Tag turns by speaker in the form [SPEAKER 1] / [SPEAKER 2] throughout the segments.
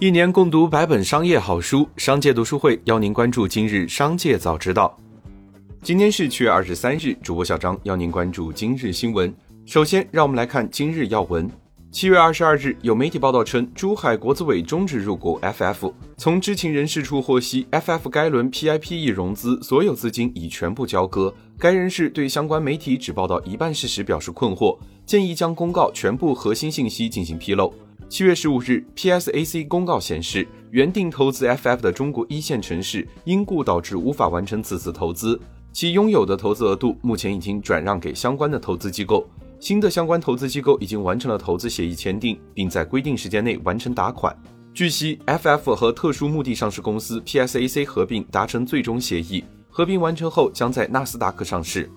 [SPEAKER 1] 一年共读百本商业好书，商界读书会邀您关注今日商界早知道。今天是七月二十三日，主播小张邀您关注今日新闻。首先，让我们来看今日要闻。七月二十二日，有媒体报道称，珠海国资委终止入股 FF。从知情人士处获悉，FF 该轮 PIPE 融资所有资金已全部交割。该人士对相关媒体只报道一半事实表示困惑，建议将公告全部核心信息进行披露。七月十五日，PSAC 公告显示，原定投资 FF 的中国一线城市因故导致无法完成此次投资，其拥有的投资额度目前已经转让给相关的投资机构。新的相关投资机构已经完成了投资协议签订，并在规定时间内完成打款。据悉，FF 和特殊目的上市公司 PSAC 合并达成最终协议，合并完成后将在纳斯达克上市。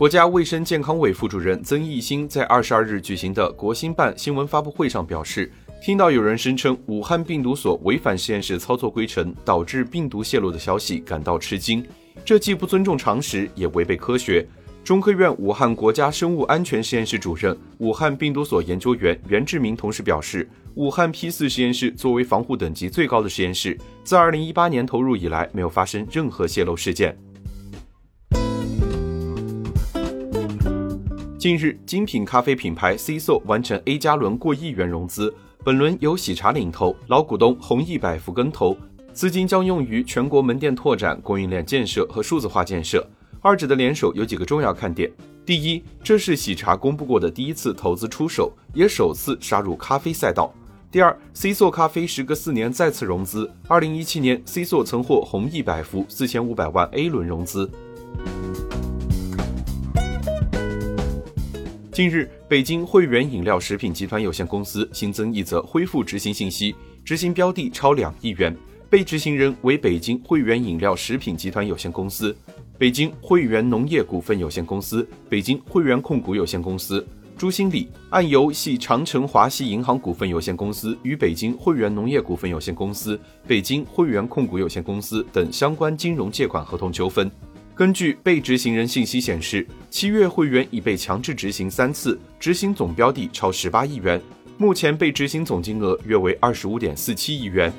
[SPEAKER 1] 国家卫生健康委副主任曾益新在二十二日举行的国新办新闻发布会上表示，听到有人声称武汉病毒所违反实验室操作规程导致病毒泄露的消息，感到吃惊。这既不尊重常识，也违背科学。中科院武汉国家生物安全实验室主任、武汉病毒所研究员袁志明同时表示，武汉 P 四实验室作为防护等级最高的实验室，自二零一八年投入以来，没有发生任何泄漏事件。近日，精品咖啡品牌 C SO 完成 A 加轮过亿元融资，本轮由喜茶领投，老股东弘毅百福跟投，资金将用于全国门店拓展、供应链建设和数字化建设。二者的联手有几个重要看点：第一，这是喜茶公布过的第一次投资出手，也首次杀入咖啡赛道；第二，C SO 咖啡时隔四年再次融资，二零一七年 C SO 曾获弘毅百福四千五百万 A 轮融资。近日，北京汇源饮料食品集团有限公司新增一则恢复执行信息，执行标的超两亿元，被执行人为北京汇源饮料食品集团有限公司、北京汇源农业股份有限公司、北京汇源控股有限公司。朱新礼案由系长城华西银行股份有限公司与北京汇源农业股份有限公司、北京汇源控股有限公司等相关金融借款合同纠纷。根据被执行人信息显示，七月会员已被强制执行三次，执行总标的超十八亿元，目前被执行总金额约为二十五点四七亿元。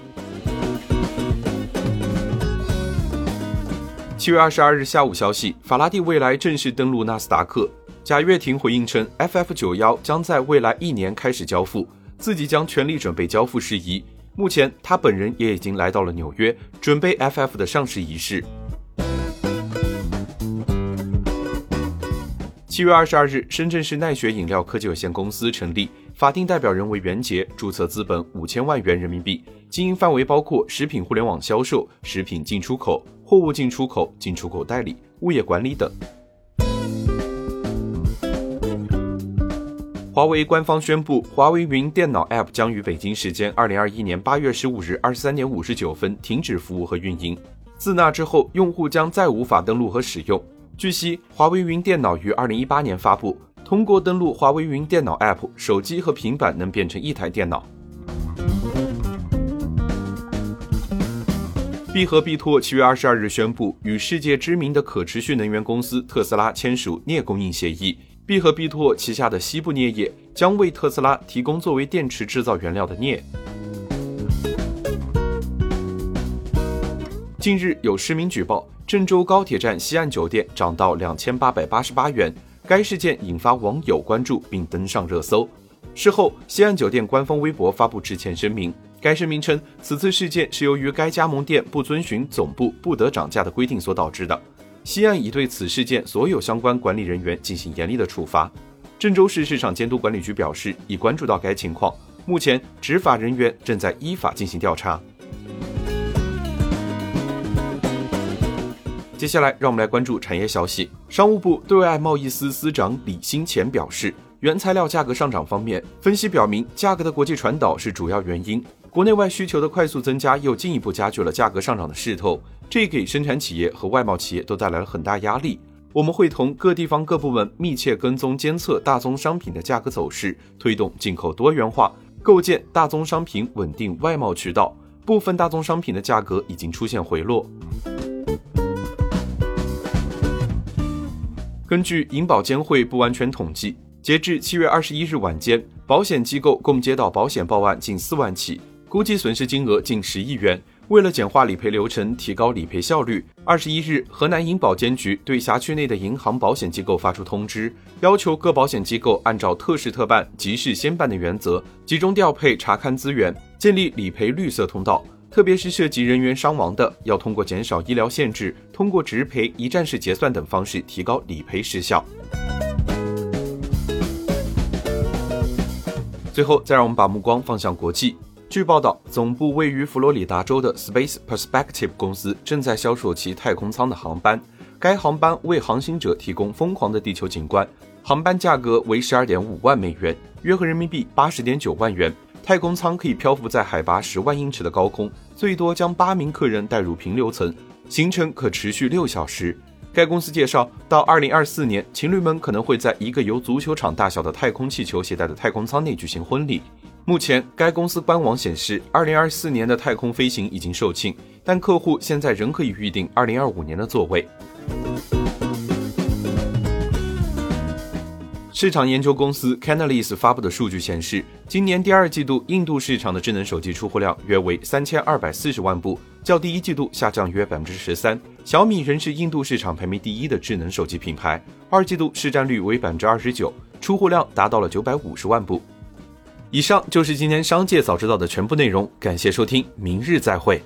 [SPEAKER 1] 七月二十二日下午消息，法拉第未来正式登陆纳斯达克。贾跃亭回应称，FF 九幺将在未来一年开始交付，自己将全力准备交付事宜。目前，他本人也已经来到了纽约，准备 FF 的上市仪式。七月二十二日，深圳市奈雪饮料科技有限公司成立，法定代表人为袁杰，注册资本五千万元人民币，经营范围包括食品互联网销售、食品进出口、货物进出口、进出口代理、物业管理等。华为官方宣布，华为云电脑 App 将于北京时间二零二一年八月十五日二十三点五十九分停止服务和运营，自那之后，用户将再无法登录和使用。据悉，华为云电脑于二零一八年发布。通过登录华为云电脑 App，手机和平板能变成一台电脑。必和必拓七月二十二日宣布，与世界知名的可持续能源公司特斯拉签署镍供应协议。必和必拓旗下的西部镍业将为特斯拉提供作为电池制造原料的镍。近日有市民举报。郑州高铁站西岸酒店涨到两千八百八十八元，该事件引发网友关注并登上热搜。事后，西岸酒店官方微博发布致歉声明，该声明称此次事件是由于该加盟店不遵循总部不得涨价的规定所导致的。西岸已对此事件所有相关管理人员进行严厉的处罚。郑州市市场监督管理局表示已关注到该情况，目前执法人员正在依法进行调查。接下来，让我们来关注产业消息。商务部对外贸易司司长李兴前表示，原材料价格上涨方面，分析表明价格的国际传导是主要原因，国内外需求的快速增加又进一步加剧了价格上涨的势头，这给生产企业和外贸企业都带来了很大压力。我们会同各地方各部门密切跟踪监测大宗商品的价格走势，推动进口多元化，构建大宗商品稳定外贸渠道。部分大宗商品的价格已经出现回落。根据银保监会不完全统计，截至七月二十一日晚间，保险机构共接到保险报案近四万起，估计损失金额近十亿元。为了简化理赔流程，提高理赔效率，二十一日，河南银保监局对辖区内的银行保险机构发出通知，要求各保险机构按照特事特办、急事先办的原则，集中调配查勘资源，建立理赔绿色通道。特别是涉及人员伤亡的，要通过减少医疗限制，通过直赔、一站式结算等方式提高理赔时效。最后，再让我们把目光放向国际。据报道，总部位于佛罗里达州的 Space Perspective 公司正在销售其太空舱的航班。该航班为航行者提供疯狂的地球景观，航班价格为十二点五万美元，约合人民币八十点九万元。太空舱可以漂浮在海拔十万英尺的高空，最多将八名客人带入平流层，行程可持续六小时。该公司介绍，到二零二四年，情侣们可能会在一个由足球场大小的太空气球携带的太空舱内举行婚礼。目前，该公司官网显示，2024年的太空飞行已经售罄，但客户现在仍可以预定2025年的座位。市场研究公司 Canalys 发布的数据显示，今年第二季度印度市场的智能手机出货量约为三千二百四十万部，较第一季度下降约百分之十三。小米仍是印度市场排名第一的智能手机品牌，二季度市占率为百分之二十九，出货量达到了九百五十万部。以上就是今天商界早知道的全部内容，感谢收听，明日再会。